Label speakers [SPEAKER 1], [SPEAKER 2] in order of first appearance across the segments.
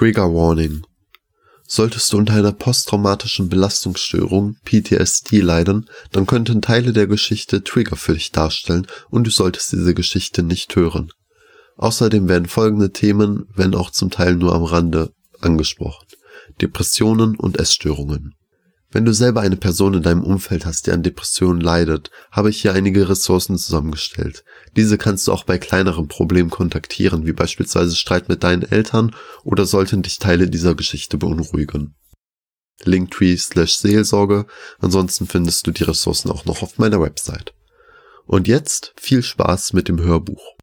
[SPEAKER 1] Trigger Warning. Solltest du unter einer posttraumatischen Belastungsstörung PTSD leiden, dann könnten Teile der Geschichte Trigger für dich darstellen und du solltest diese Geschichte nicht hören. Außerdem werden folgende Themen, wenn auch zum Teil nur am Rande, angesprochen. Depressionen und Essstörungen. Wenn du selber eine Person in deinem Umfeld hast, die an Depressionen leidet, habe ich hier einige Ressourcen zusammengestellt. Diese kannst du auch bei kleineren Problemen kontaktieren, wie beispielsweise Streit mit deinen Eltern oder sollten dich Teile dieser Geschichte beunruhigen. Linktree slash Seelsorge, ansonsten findest du die Ressourcen auch noch auf meiner Website. Und jetzt viel Spaß mit dem Hörbuch.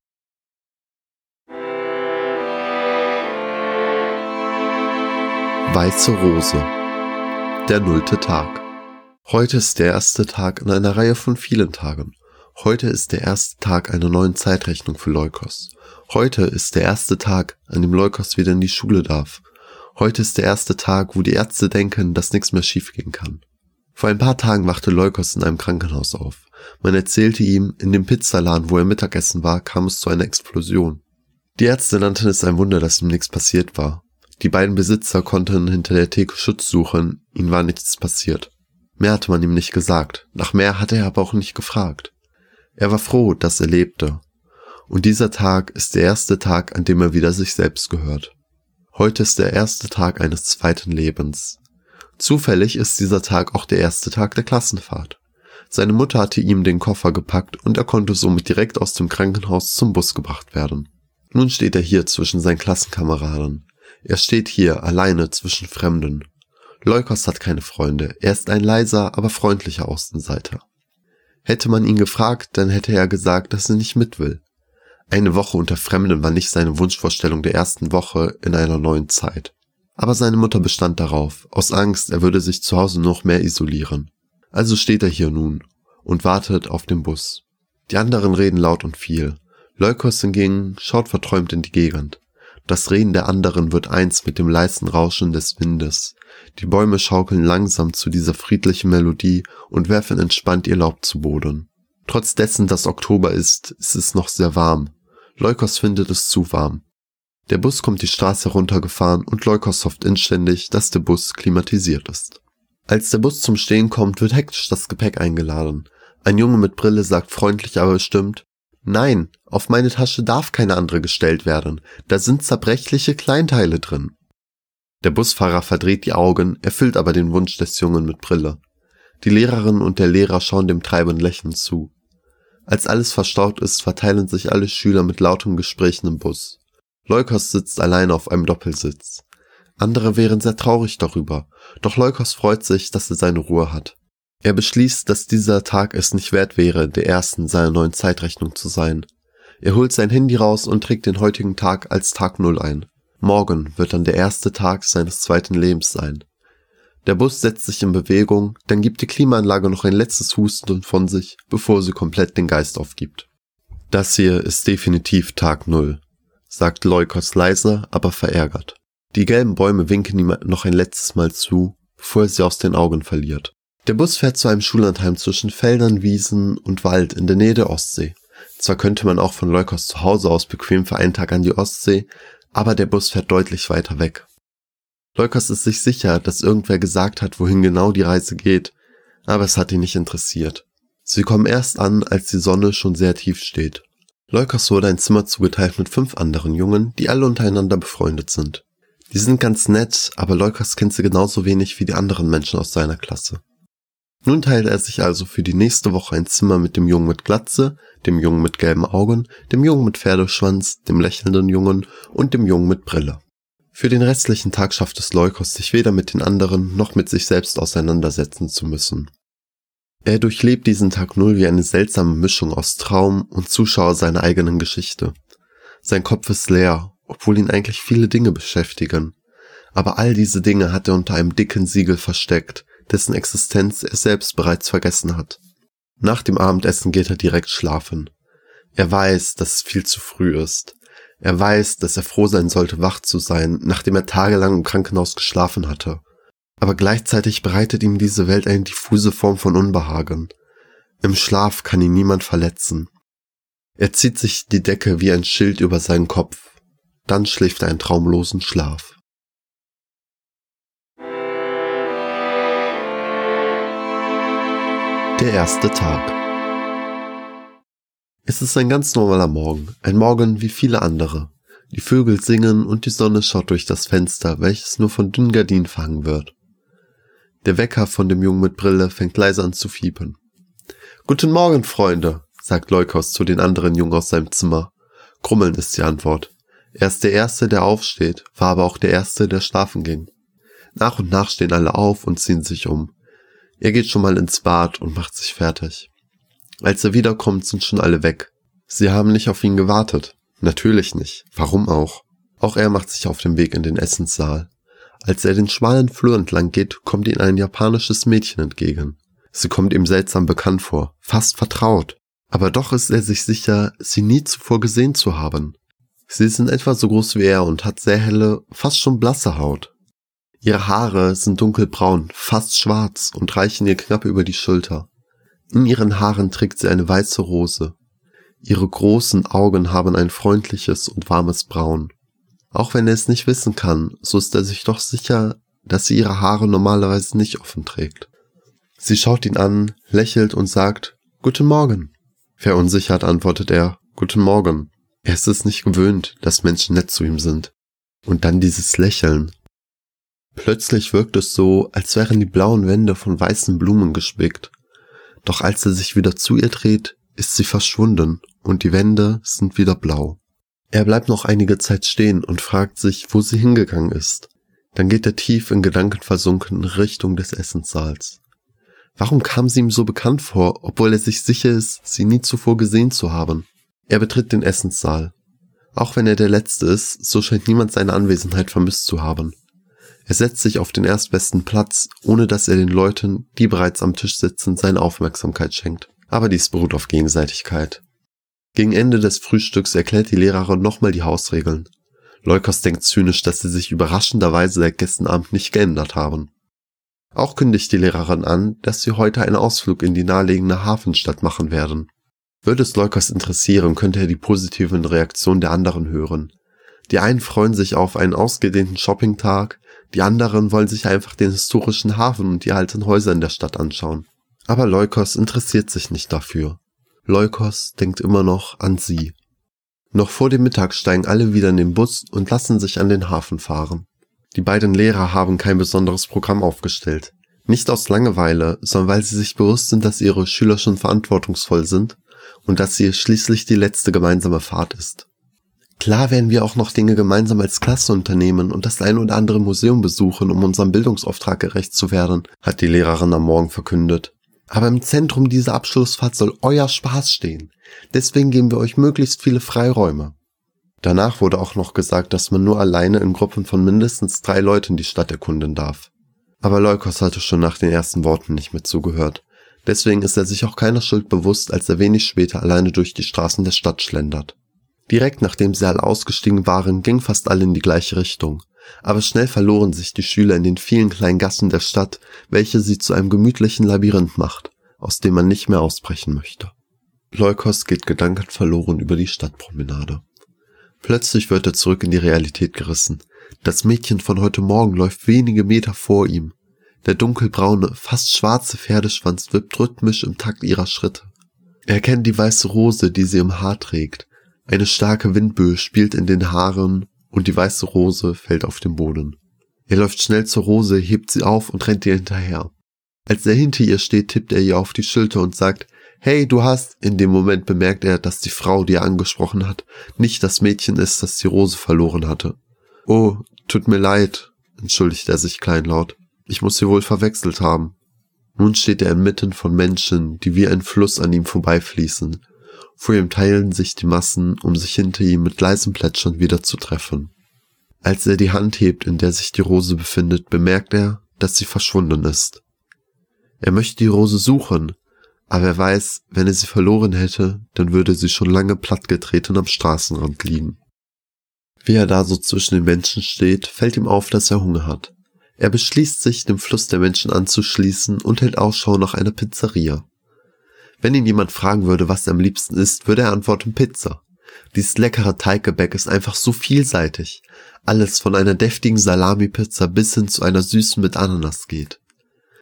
[SPEAKER 1] Weiße Rose der nullte Tag. Heute ist der erste Tag in einer Reihe von vielen Tagen. Heute ist der erste Tag einer neuen Zeitrechnung für Leukos. Heute ist der erste Tag, an dem Leukos wieder in die Schule darf. Heute ist der erste Tag, wo die Ärzte denken, dass nichts mehr schiefgehen kann. Vor ein paar Tagen wachte Leukos in einem Krankenhaus auf. Man erzählte ihm, in dem Pizzaladen, wo er Mittagessen war, kam es zu einer Explosion. Die Ärzte nannten es ein Wunder, dass ihm nichts passiert war. Die beiden Besitzer konnten hinter der Theke Schutz suchen, ihnen war nichts passiert. Mehr hatte man ihm nicht gesagt, nach mehr hatte er aber auch nicht gefragt. Er war froh, dass er lebte. Und dieser Tag ist der erste Tag, an dem er wieder sich selbst gehört. Heute ist der erste Tag eines zweiten Lebens. Zufällig ist dieser Tag auch der erste Tag der Klassenfahrt. Seine Mutter hatte ihm den Koffer gepackt und er konnte somit direkt aus dem Krankenhaus zum Bus gebracht werden. Nun steht er hier zwischen seinen Klassenkameraden. Er steht hier alleine zwischen Fremden. Leukos hat keine Freunde, er ist ein leiser, aber freundlicher Außenseiter. Hätte man ihn gefragt, dann hätte er gesagt, dass er nicht mit will. Eine Woche unter Fremden war nicht seine Wunschvorstellung der ersten Woche in einer neuen Zeit. Aber seine Mutter bestand darauf, aus Angst, er würde sich zu Hause noch mehr isolieren. Also steht er hier nun und wartet auf den Bus. Die anderen reden laut und viel. Leukos hingegen schaut verträumt in die Gegend. Das Reden der anderen wird eins mit dem leisen Rauschen des Windes. Die Bäume schaukeln langsam zu dieser friedlichen Melodie und werfen entspannt ihr Laub zu Boden. Trotz dessen, dass Oktober ist, ist es noch sehr warm. Leukos findet es zu warm. Der Bus kommt die Straße heruntergefahren und Leukos hofft inständig, dass der Bus klimatisiert ist. Als der Bus zum Stehen kommt, wird hektisch das Gepäck eingeladen. Ein Junge mit Brille sagt freundlich aber bestimmt, Nein, auf meine Tasche darf keine andere gestellt werden, da sind zerbrechliche Kleinteile drin. Der Busfahrer verdreht die Augen, erfüllt aber den Wunsch des Jungen mit Brille. Die Lehrerin und der Lehrer schauen dem Treiben lächelnd zu. Als alles verstaut ist, verteilen sich alle Schüler mit lautem Gesprächen im Bus. Leukos sitzt alleine auf einem Doppelsitz. Andere wären sehr traurig darüber, doch Leukos freut sich, dass er seine Ruhe hat. Er beschließt, dass dieser Tag es nicht wert wäre, der ersten seiner neuen Zeitrechnung zu sein. Er holt sein Handy raus und trägt den heutigen Tag als Tag Null ein. Morgen wird dann der erste Tag seines zweiten Lebens sein. Der Bus setzt sich in Bewegung, dann gibt die Klimaanlage noch ein letztes Husten von sich, bevor sie komplett den Geist aufgibt. Das hier ist definitiv Tag Null, sagt Leukos leise, aber verärgert. Die gelben Bäume winken ihm noch ein letztes Mal zu, bevor er sie aus den Augen verliert. Der Bus fährt zu einem Schullandheim zwischen Feldern, Wiesen und Wald in der Nähe der Ostsee. Zwar könnte man auch von Leukos zu Hause aus bequem für einen Tag an die Ostsee, aber der Bus fährt deutlich weiter weg. Leukos ist sich sicher, dass irgendwer gesagt hat, wohin genau die Reise geht, aber es hat ihn nicht interessiert. Sie kommen erst an, als die Sonne schon sehr tief steht. Leukos wurde ein Zimmer zugeteilt mit fünf anderen Jungen, die alle untereinander befreundet sind. Die sind ganz nett, aber Leukos kennt sie genauso wenig wie die anderen Menschen aus seiner Klasse. Nun teilt er sich also für die nächste Woche ein Zimmer mit dem Jungen mit Glatze, dem Jungen mit gelben Augen, dem Jungen mit Pferdeschwanz, dem lächelnden Jungen und dem Jungen mit Brille. Für den restlichen Tag schafft es Leukos, sich weder mit den anderen noch mit sich selbst auseinandersetzen zu müssen. Er durchlebt diesen Tag Null wie eine seltsame Mischung aus Traum und Zuschauer seiner eigenen Geschichte. Sein Kopf ist leer, obwohl ihn eigentlich viele Dinge beschäftigen. Aber all diese Dinge hat er unter einem dicken Siegel versteckt, dessen Existenz er selbst bereits vergessen hat. Nach dem Abendessen geht er direkt schlafen. Er weiß, dass es viel zu früh ist. Er weiß, dass er froh sein sollte, wach zu sein, nachdem er tagelang im Krankenhaus geschlafen hatte. Aber gleichzeitig bereitet ihm diese Welt eine diffuse Form von Unbehagen. Im Schlaf kann ihn niemand verletzen. Er zieht sich die Decke wie ein Schild über seinen Kopf. Dann schläft er einen traumlosen Schlaf. Der erste Tag. Es ist ein ganz normaler Morgen, ein Morgen wie viele andere. Die Vögel singen und die Sonne schaut durch das Fenster, welches nur von dünnen Gardinen verhangen wird. Der Wecker von dem Jungen mit Brille fängt leise an zu fiepen. Guten Morgen, Freunde, sagt Leukos zu den anderen Jungen aus seinem Zimmer. Grummeln ist die Antwort. Er ist der Erste, der aufsteht, war aber auch der Erste, der schlafen ging. Nach und nach stehen alle auf und ziehen sich um. Er geht schon mal ins Bad und macht sich fertig. Als er wiederkommt, sind schon alle weg. Sie haben nicht auf ihn gewartet. Natürlich nicht. Warum auch? Auch er macht sich auf den Weg in den Essenssaal. Als er den schmalen Flur entlang geht, kommt ihm ein japanisches Mädchen entgegen. Sie kommt ihm seltsam bekannt vor, fast vertraut. Aber doch ist er sich sicher, sie nie zuvor gesehen zu haben. Sie ist in etwa so groß wie er und hat sehr helle, fast schon blasse Haut. Ihre Haare sind dunkelbraun, fast schwarz und reichen ihr knapp über die Schulter. In ihren Haaren trägt sie eine weiße Rose. Ihre großen Augen haben ein freundliches und warmes Braun. Auch wenn er es nicht wissen kann, so ist er sich doch sicher, dass sie ihre Haare normalerweise nicht offen trägt. Sie schaut ihn an, lächelt und sagt Guten Morgen. Verunsichert antwortet er Guten Morgen. Er ist es nicht gewöhnt, dass Menschen nett zu ihm sind. Und dann dieses Lächeln, Plötzlich wirkt es so, als wären die blauen Wände von weißen Blumen gespickt. Doch als er sich wieder zu ihr dreht, ist sie verschwunden und die Wände sind wieder blau. Er bleibt noch einige Zeit stehen und fragt sich, wo sie hingegangen ist. Dann geht er tief in Gedanken versunken in Richtung des Essenssaals. Warum kam sie ihm so bekannt vor, obwohl er sich sicher ist, sie nie zuvor gesehen zu haben? Er betritt den Essenssaal. Auch wenn er der Letzte ist, so scheint niemand seine Anwesenheit vermisst zu haben. Er setzt sich auf den erstbesten Platz, ohne dass er den Leuten, die bereits am Tisch sitzen, seine Aufmerksamkeit schenkt. Aber dies beruht auf Gegenseitigkeit. Gegen Ende des Frühstücks erklärt die Lehrerin nochmal die Hausregeln. Leukos denkt zynisch, dass sie sich überraschenderweise seit gestern Abend nicht geändert haben. Auch kündigt die Lehrerin an, dass sie heute einen Ausflug in die nahelegende Hafenstadt machen werden. Würde es Leukos interessieren, könnte er die positiven Reaktionen der anderen hören. Die einen freuen sich auf einen ausgedehnten Shoppingtag, die anderen wollen sich einfach den historischen Hafen und die alten Häuser in der Stadt anschauen. Aber Leukos interessiert sich nicht dafür. Leukos denkt immer noch an sie. Noch vor dem Mittag steigen alle wieder in den Bus und lassen sich an den Hafen fahren. Die beiden Lehrer haben kein besonderes Programm aufgestellt. Nicht aus Langeweile, sondern weil sie sich bewusst sind, dass ihre Schüler schon verantwortungsvoll sind und dass sie schließlich die letzte gemeinsame Fahrt ist. Klar werden wir auch noch Dinge gemeinsam als Klasse unternehmen und das ein oder andere Museum besuchen, um unserem Bildungsauftrag gerecht zu werden, hat die Lehrerin am Morgen verkündet. Aber im Zentrum dieser Abschlussfahrt soll euer Spaß stehen. Deswegen geben wir euch möglichst viele Freiräume. Danach wurde auch noch gesagt, dass man nur alleine in Gruppen von mindestens drei Leuten die Stadt erkunden darf. Aber Leukos hatte schon nach den ersten Worten nicht mehr zugehört. Deswegen ist er sich auch keiner Schuld bewusst, als er wenig später alleine durch die Straßen der Stadt schlendert. Direkt nachdem sie alle ausgestiegen waren, gingen fast alle in die gleiche Richtung. Aber schnell verloren sich die Schüler in den vielen kleinen Gassen der Stadt, welche sie zu einem gemütlichen Labyrinth macht, aus dem man nicht mehr ausbrechen möchte. Leukos geht gedankenverloren über die Stadtpromenade. Plötzlich wird er zurück in die Realität gerissen. Das Mädchen von heute Morgen läuft wenige Meter vor ihm. Der dunkelbraune, fast schwarze Pferdeschwanz wippt rhythmisch im Takt ihrer Schritte. Er kennt die weiße Rose, die sie im Haar trägt, eine starke Windböe spielt in den Haaren und die weiße Rose fällt auf den Boden. Er läuft schnell zur Rose, hebt sie auf und rennt ihr hinterher. Als er hinter ihr steht, tippt er ihr auf die Schulter und sagt, Hey, du hast, in dem Moment bemerkt er, dass die Frau, die er angesprochen hat, nicht das Mädchen ist, das die Rose verloren hatte. Oh, tut mir leid, entschuldigt er sich kleinlaut. Ich muss sie wohl verwechselt haben. Nun steht er inmitten von Menschen, die wie ein Fluss an ihm vorbeifließen. Vor ihm teilen sich die Massen, um sich hinter ihm mit leisem Plätschern wieder zu treffen. Als er die Hand hebt, in der sich die Rose befindet, bemerkt er, dass sie verschwunden ist. Er möchte die Rose suchen, aber er weiß, wenn er sie verloren hätte, dann würde sie schon lange plattgetreten am Straßenrand liegen. Wie er da so zwischen den Menschen steht, fällt ihm auf, dass er Hunger hat. Er beschließt sich, dem Fluss der Menschen anzuschließen und hält Ausschau nach einer Pizzeria. Wenn ihn jemand fragen würde, was er am liebsten isst, würde er antworten Pizza. Dieses leckere Teiggebäck ist einfach so vielseitig. Alles von einer deftigen Salami-Pizza bis hin zu einer süßen mit Ananas geht.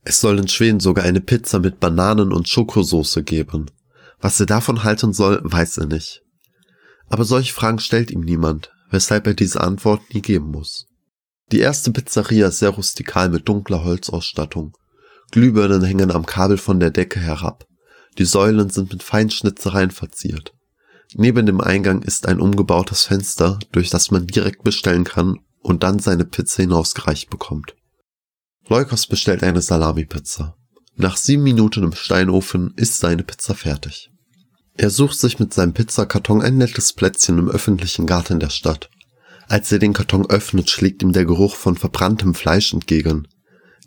[SPEAKER 1] Es soll in Schweden sogar eine Pizza mit Bananen und Schokosoße geben. Was er davon halten soll, weiß er nicht. Aber solche Fragen stellt ihm niemand, weshalb er diese Antwort nie geben muss. Die erste Pizzeria ist sehr rustikal mit dunkler Holzausstattung. Glühbirnen hängen am Kabel von der Decke herab. Die Säulen sind mit Feinschnitzereien verziert. Neben dem Eingang ist ein umgebautes Fenster, durch das man direkt bestellen kann und dann seine Pizza hinausgereicht bekommt. Leukos bestellt eine Salami-Pizza. Nach sieben Minuten im Steinofen ist seine Pizza fertig. Er sucht sich mit seinem Pizzakarton ein nettes Plätzchen im öffentlichen Garten der Stadt. Als er den Karton öffnet, schlägt ihm der Geruch von verbranntem Fleisch entgegen.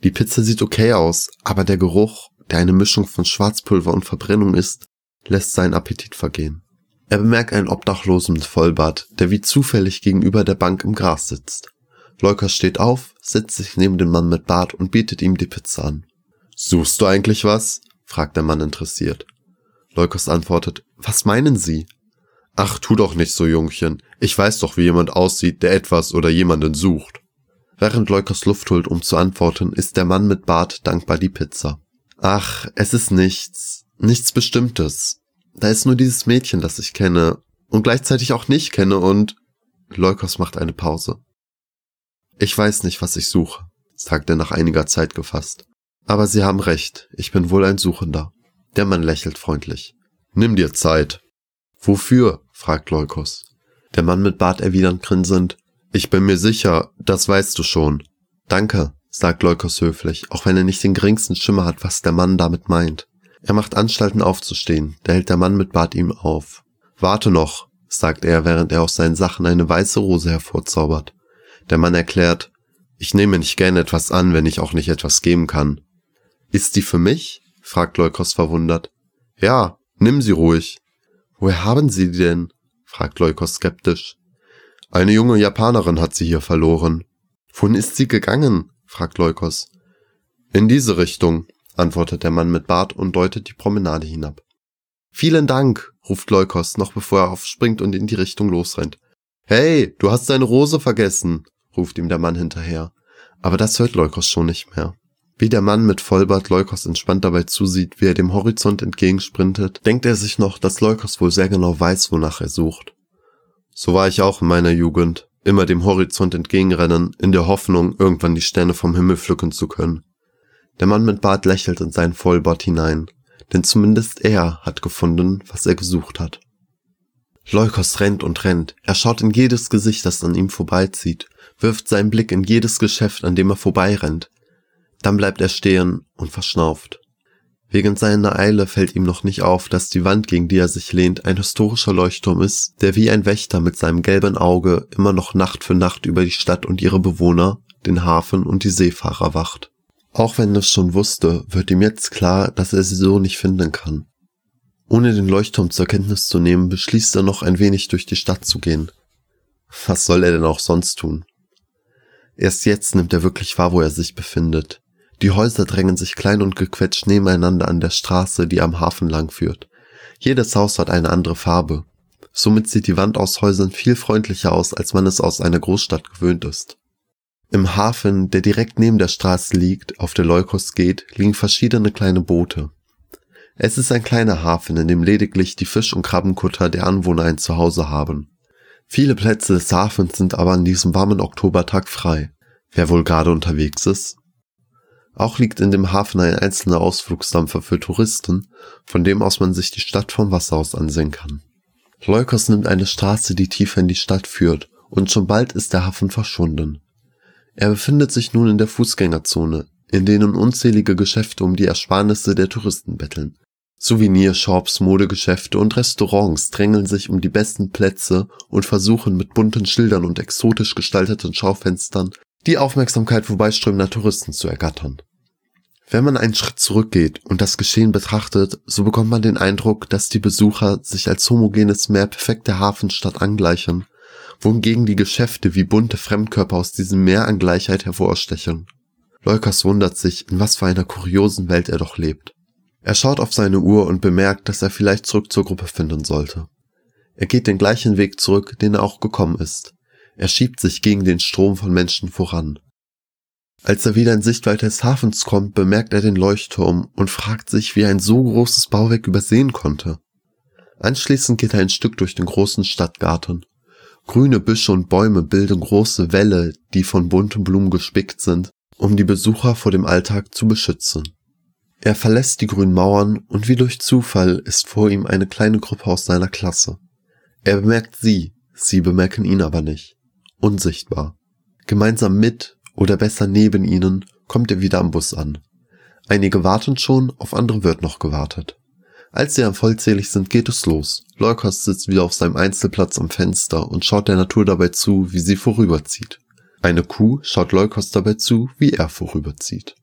[SPEAKER 1] Die Pizza sieht okay aus, aber der Geruch, der eine Mischung von Schwarzpulver und Verbrennung ist, lässt seinen Appetit vergehen. Er bemerkt einen Obdachlosen mit Vollbart, der wie zufällig gegenüber der Bank im Gras sitzt. Leukos steht auf, setzt sich neben den Mann mit Bart und bietet ihm die Pizza an. Suchst du eigentlich was? fragt der Mann interessiert. Leukos antwortet, was meinen Sie? Ach, tu doch nicht so, Jungchen. Ich weiß doch, wie jemand aussieht, der etwas oder jemanden sucht. Während Leukos Luft holt, um zu antworten, ist der Mann mit Bart dankbar die Pizza. Ach, es ist nichts, nichts Bestimmtes. Da ist nur dieses Mädchen, das ich kenne und gleichzeitig auch nicht kenne und Leukos macht eine Pause. Ich weiß nicht, was ich suche, sagt er nach einiger Zeit gefasst. Aber Sie haben recht, ich bin wohl ein Suchender. Der Mann lächelt freundlich. Nimm dir Zeit. Wofür? fragt Leukos. Der Mann mit Bart erwidernd grinsend. Ich bin mir sicher, das weißt du schon. Danke, sagt Leukos höflich, auch wenn er nicht den geringsten Schimmer hat, was der Mann damit meint. Er macht Anstalten aufzustehen, da hält der Mann mit Bart ihm auf. Warte noch, sagt er, während er aus seinen Sachen eine weiße Rose hervorzaubert. Der Mann erklärt, ich nehme nicht gern etwas an, wenn ich auch nicht etwas geben kann. Ist die für mich? fragt Leukos verwundert. Ja, nimm sie ruhig. Woher haben Sie die denn? fragt Leukos skeptisch. Eine junge Japanerin hat sie hier verloren. Wohin ist sie gegangen? Fragt Leukos. In diese Richtung, antwortet der Mann mit Bart und deutet die Promenade hinab. Vielen Dank, ruft Leukos, noch bevor er aufspringt und in die Richtung losrennt. Hey, du hast deine Rose vergessen, ruft ihm der Mann hinterher. Aber das hört Leukos schon nicht mehr. Wie der Mann mit Vollbart Leukos entspannt dabei zusieht, wie er dem Horizont entgegensprintet, denkt er sich noch, dass Leukos wohl sehr genau weiß, wonach er sucht. So war ich auch in meiner Jugend, immer dem Horizont entgegenrennen, in der Hoffnung, irgendwann die Sterne vom Himmel pflücken zu können. Der Mann mit Bart lächelt in seinen Vollbart hinein, denn zumindest er hat gefunden, was er gesucht hat. Leukos rennt und rennt, er schaut in jedes Gesicht, das an ihm vorbeizieht, wirft seinen Blick in jedes Geschäft, an dem er vorbeirennt. Dann bleibt er stehen und verschnauft. Wegen seiner Eile fällt ihm noch nicht auf, dass die Wand, gegen die er sich lehnt, ein historischer Leuchtturm ist, der wie ein Wächter mit seinem gelben Auge immer noch Nacht für Nacht über die Stadt und ihre Bewohner, den Hafen und die Seefahrer wacht. Auch wenn er es schon wusste, wird ihm jetzt klar, dass er sie so nicht finden kann. Ohne den Leuchtturm zur Kenntnis zu nehmen, beschließt er noch ein wenig durch die Stadt zu gehen. Was soll er denn auch sonst tun? Erst jetzt nimmt er wirklich wahr, wo er sich befindet. Die Häuser drängen sich klein und gequetscht nebeneinander an der Straße, die am Hafen lang führt. Jedes Haus hat eine andere Farbe. Somit sieht die Wand aus Häusern viel freundlicher aus, als man es aus einer Großstadt gewöhnt ist. Im Hafen, der direkt neben der Straße liegt, auf der Leukos geht, liegen verschiedene kleine Boote. Es ist ein kleiner Hafen, in dem lediglich die Fisch- und Krabbenkutter der Anwohner ein Zuhause haben. Viele Plätze des Hafens sind aber an diesem warmen Oktobertag frei. Wer wohl gerade unterwegs ist? Auch liegt in dem Hafen ein einzelner Ausflugsdampfer für Touristen, von dem aus man sich die Stadt vom Wasser aus ansehen kann. Leukos nimmt eine Straße, die tiefer in die Stadt führt, und schon bald ist der Hafen verschwunden. Er befindet sich nun in der Fußgängerzone, in denen unzählige Geschäfte um die Ersparnisse der Touristen betteln. Souvenirshops, Modegeschäfte und Restaurants drängeln sich um die besten Plätze und versuchen mit bunten Schildern und exotisch gestalteten Schaufenstern die Aufmerksamkeit vorbeiströmender Touristen zu ergattern. Wenn man einen Schritt zurückgeht und das Geschehen betrachtet, so bekommt man den Eindruck, dass die Besucher sich als homogenes Meer perfekte Hafenstadt angleichen wohingegen die Geschäfte wie bunte Fremdkörper aus diesem Meer an Gleichheit hervorstechen. Leukas wundert sich, in was für einer kuriosen Welt er doch lebt. Er schaut auf seine Uhr und bemerkt, dass er vielleicht zurück zur Gruppe finden sollte. Er geht den gleichen Weg zurück, den er auch gekommen ist. Er schiebt sich gegen den Strom von Menschen voran. Als er wieder in Sichtweite des Hafens kommt, bemerkt er den Leuchtturm und fragt sich, wie er ein so großes Bauwerk übersehen konnte. Anschließend geht er ein Stück durch den großen Stadtgarten. Grüne Büsche und Bäume bilden große Wälle, die von bunten Blumen gespickt sind, um die Besucher vor dem Alltag zu beschützen. Er verlässt die grünen Mauern und wie durch Zufall ist vor ihm eine kleine Gruppe aus seiner Klasse. Er bemerkt sie, sie bemerken ihn aber nicht. Unsichtbar. Gemeinsam mit oder besser neben ihnen kommt er wieder am Bus an. Einige warten schon, auf andere wird noch gewartet. Als sie dann vollzählig sind, geht es los. Leukos sitzt wieder auf seinem Einzelplatz am Fenster und schaut der Natur dabei zu, wie sie vorüberzieht. Eine Kuh schaut Leukos dabei zu, wie er vorüberzieht.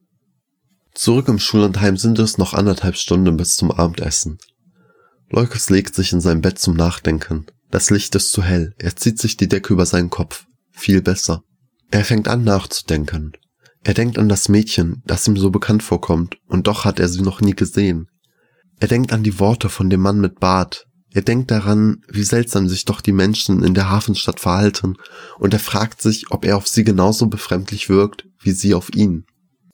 [SPEAKER 1] Zurück im Schullandheim sind es noch anderthalb Stunden bis zum Abendessen. Leukos legt sich in sein Bett zum Nachdenken. Das Licht ist zu hell, er zieht sich die Decke über seinen Kopf. Viel besser. Er fängt an nachzudenken. Er denkt an das Mädchen, das ihm so bekannt vorkommt, und doch hat er sie noch nie gesehen. Er denkt an die Worte von dem Mann mit Bart. Er denkt daran, wie seltsam sich doch die Menschen in der Hafenstadt verhalten, und er fragt sich, ob er auf sie genauso befremdlich wirkt, wie sie auf ihn.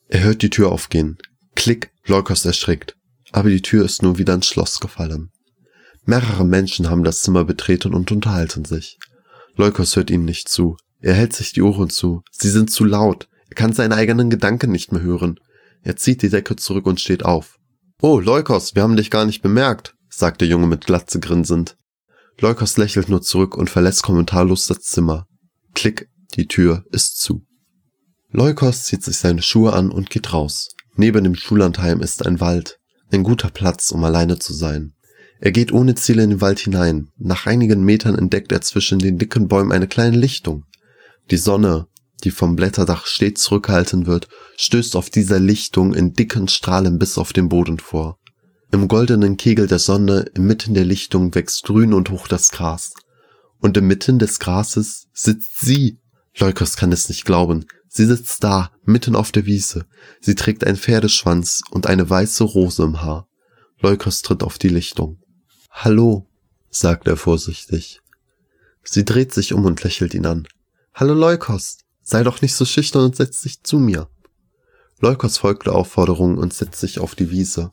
[SPEAKER 1] Er hört die Tür aufgehen. Klick, Leukos erschrickt. Aber die Tür ist nur wieder ins Schloss gefallen. Mehrere Menschen haben das Zimmer betreten und unterhalten sich. Leukos hört ihnen nicht zu. Er hält sich die Ohren zu. Sie sind zu laut. Er kann seine eigenen Gedanken nicht mehr hören. Er zieht die Decke zurück und steht auf. Oh, Leukos, wir haben dich gar nicht bemerkt, sagt der Junge mit Glatze grinsend. Leukos lächelt nur zurück und verlässt kommentarlos das Zimmer. Klick, die Tür ist zu. Leukos zieht sich seine Schuhe an und geht raus. Neben dem Schullandheim ist ein Wald. Ein guter Platz, um alleine zu sein. Er geht ohne Ziel in den Wald hinein. Nach einigen Metern entdeckt er zwischen den dicken Bäumen eine kleine Lichtung. Die Sonne, die vom Blätterdach stets zurückgehalten wird, stößt auf dieser Lichtung in dicken Strahlen bis auf den Boden vor. Im goldenen Kegel der Sonne inmitten der Lichtung wächst grün und hoch das Gras. Und inmitten des Grases sitzt sie. Leukos kann es nicht glauben. Sie sitzt da, mitten auf der Wiese. Sie trägt einen Pferdeschwanz und eine weiße Rose im Haar. Leukos tritt auf die Lichtung. Hallo, sagt er vorsichtig. Sie dreht sich um und lächelt ihn an. Hallo Leukos, Sei doch nicht so schüchtern und setz dich zu mir. Leukos folgt der Aufforderung und setzt sich auf die Wiese.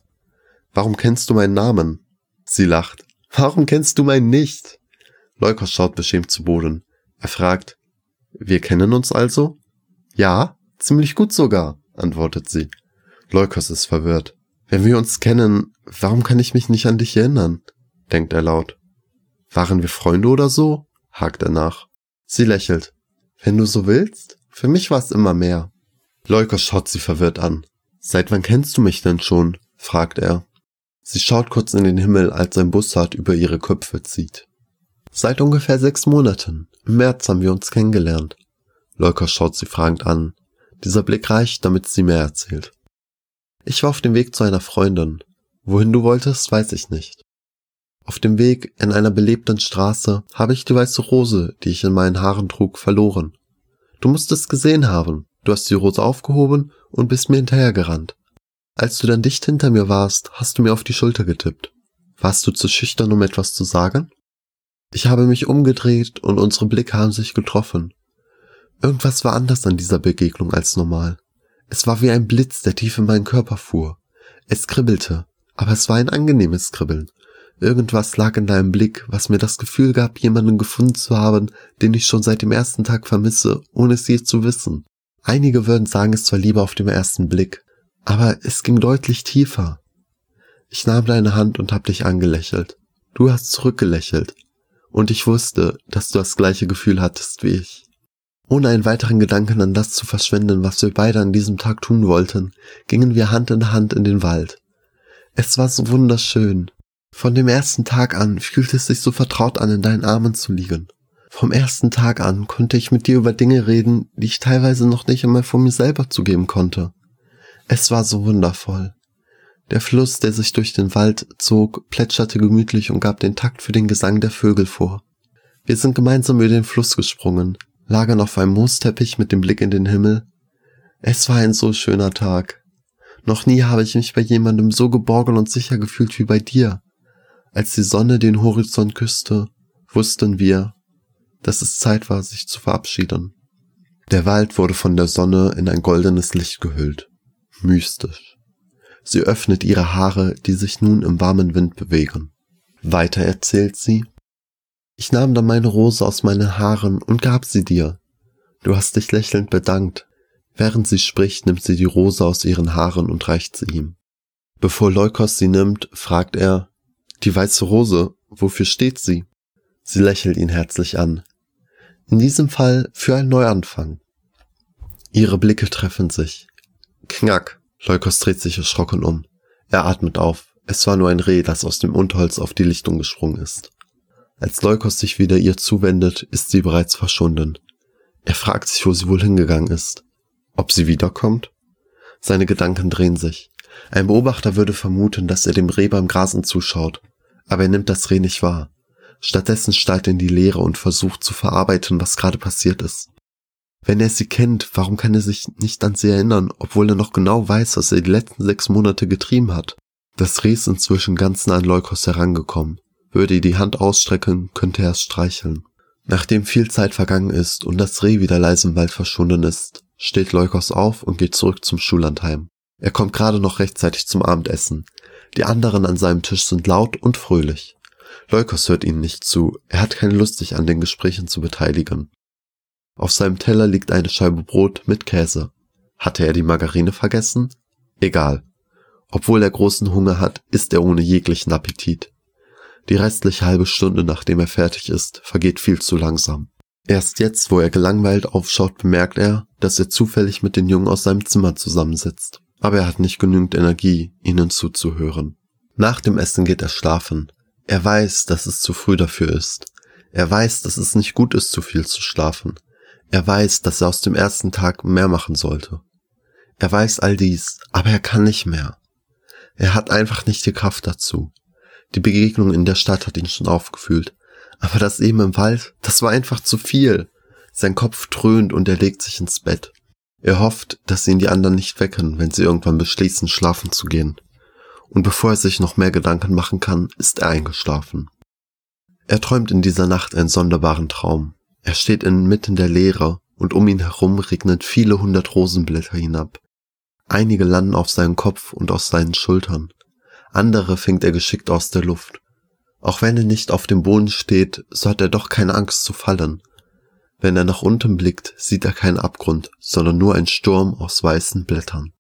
[SPEAKER 1] Warum kennst du meinen Namen? Sie lacht. Warum kennst du meinen nicht? Leukos schaut beschämt zu Boden. Er fragt, wir kennen uns also? Ja, ziemlich gut sogar, antwortet sie. Leukos ist verwirrt. Wenn wir uns kennen, warum kann ich mich nicht an dich erinnern? denkt er laut. Waren wir Freunde oder so? hakt er nach. Sie lächelt. Wenn du so willst. Für mich war es immer mehr. Leukos schaut sie verwirrt an. Seit wann kennst du mich denn schon? fragt er. Sie schaut kurz in den Himmel, als ein Bussard über ihre Köpfe zieht. Seit ungefähr sechs Monaten. Im März haben wir uns kennengelernt. Leukos schaut sie fragend an. Dieser Blick reicht, damit sie mehr erzählt. Ich war auf dem Weg zu einer Freundin. Wohin du wolltest, weiß ich nicht. Auf dem Weg in einer belebten Straße habe ich die weiße Rose, die ich in meinen Haaren trug, verloren. Du musst es gesehen haben. Du hast die Rose aufgehoben und bist mir hinterhergerannt. Als du dann dicht hinter mir warst, hast du mir auf die Schulter getippt. Warst du zu schüchtern, um etwas zu sagen? Ich habe mich umgedreht und unsere Blicke haben sich getroffen. Irgendwas war anders an dieser Begegnung als normal. Es war wie ein Blitz, der tief in meinen Körper fuhr. Es kribbelte, aber es war ein angenehmes Kribbeln, Irgendwas lag in deinem Blick, was mir das Gefühl gab, jemanden gefunden zu haben, den ich schon seit dem ersten Tag vermisse, ohne es je zu wissen. Einige würden sagen, es war Liebe auf dem ersten Blick, aber es ging deutlich tiefer. Ich nahm deine Hand und hab dich angelächelt. Du hast zurückgelächelt. Und ich wusste, dass du das gleiche Gefühl hattest wie ich. Ohne einen weiteren Gedanken an das zu verschwenden, was wir beide an diesem Tag tun wollten, gingen wir Hand in Hand in den Wald. Es war so wunderschön, von dem ersten Tag an fühlte es sich so vertraut an, in deinen Armen zu liegen. Vom ersten Tag an konnte ich mit dir über Dinge reden, die ich teilweise noch nicht einmal von mir selber zugeben konnte. Es war so wundervoll. Der Fluss, der sich durch den Wald zog, plätscherte gemütlich und gab den Takt für den Gesang der Vögel vor. Wir sind gemeinsam über den Fluss gesprungen, lagen auf einem Moosteppich mit dem Blick in den Himmel. Es war ein so schöner Tag. Noch nie habe ich mich bei jemandem so geborgen und sicher gefühlt wie bei dir. Als die Sonne den Horizont küsste, wussten wir, dass es Zeit war, sich zu verabschieden. Der Wald wurde von der Sonne in ein goldenes Licht gehüllt. Mystisch. Sie öffnet ihre Haare, die sich nun im warmen Wind bewegen. Weiter erzählt sie. Ich nahm dann meine Rose aus meinen Haaren und gab sie dir. Du hast dich lächelnd bedankt. Während sie spricht, nimmt sie die Rose aus ihren Haaren und reicht sie ihm. Bevor Leukos sie nimmt, fragt er, die weiße Rose, wofür steht sie? Sie lächelt ihn herzlich an. In diesem Fall für einen Neuanfang. Ihre Blicke treffen sich. Knack. Leukos dreht sich erschrocken um. Er atmet auf. Es war nur ein Reh, das aus dem Unterholz auf die Lichtung gesprungen ist. Als Leukos sich wieder ihr zuwendet, ist sie bereits verschwunden. Er fragt sich, wo sie wohl hingegangen ist. Ob sie wiederkommt? Seine Gedanken drehen sich. Ein Beobachter würde vermuten, dass er dem Reh beim Grasen zuschaut, aber er nimmt das Reh nicht wahr. Stattdessen starrt er in die Leere und versucht zu verarbeiten, was gerade passiert ist. Wenn er sie kennt, warum kann er sich nicht an sie erinnern, obwohl er noch genau weiß, was er die letzten sechs Monate getrieben hat? Das Reh ist inzwischen ganz nah an Leukos herangekommen. Würde er die Hand ausstrecken, könnte er es streicheln. Nachdem viel Zeit vergangen ist und das Reh wieder leise im Wald verschwunden ist, steht Leukos auf und geht zurück zum Schullandheim. Er kommt gerade noch rechtzeitig zum Abendessen. Die anderen an seinem Tisch sind laut und fröhlich. Leukos hört ihnen nicht zu, er hat keine Lust, sich an den Gesprächen zu beteiligen. Auf seinem Teller liegt eine Scheibe Brot mit Käse. Hatte er die Margarine vergessen? Egal. Obwohl er großen Hunger hat, isst er ohne jeglichen Appetit. Die restliche halbe Stunde, nachdem er fertig ist, vergeht viel zu langsam. Erst jetzt, wo er gelangweilt aufschaut, bemerkt er, dass er zufällig mit den Jungen aus seinem Zimmer zusammensitzt. Aber er hat nicht genügend Energie, ihnen zuzuhören. Nach dem Essen geht er schlafen. Er weiß, dass es zu früh dafür ist. Er weiß, dass es nicht gut ist, zu viel zu schlafen. Er weiß, dass er aus dem ersten Tag mehr machen sollte. Er weiß all dies, aber er kann nicht mehr. Er hat einfach nicht die Kraft dazu. Die Begegnung in der Stadt hat ihn schon aufgefühlt. Aber das eben im Wald, das war einfach zu viel. Sein Kopf dröhnt und er legt sich ins Bett. Er hofft, dass ihn die anderen nicht wecken, wenn sie irgendwann beschließen, schlafen zu gehen und bevor er sich noch mehr Gedanken machen kann, ist er eingeschlafen. Er träumt in dieser Nacht einen sonderbaren Traum. Er steht inmitten der Leere und um ihn herum regnen viele hundert Rosenblätter hinab. Einige landen auf seinen Kopf und aus seinen Schultern, andere fängt er geschickt aus der Luft. Auch wenn er nicht auf dem Boden steht, so hat er doch keine Angst zu fallen. Wenn er nach unten blickt, sieht er keinen Abgrund, sondern nur einen Sturm aus weißen Blättern.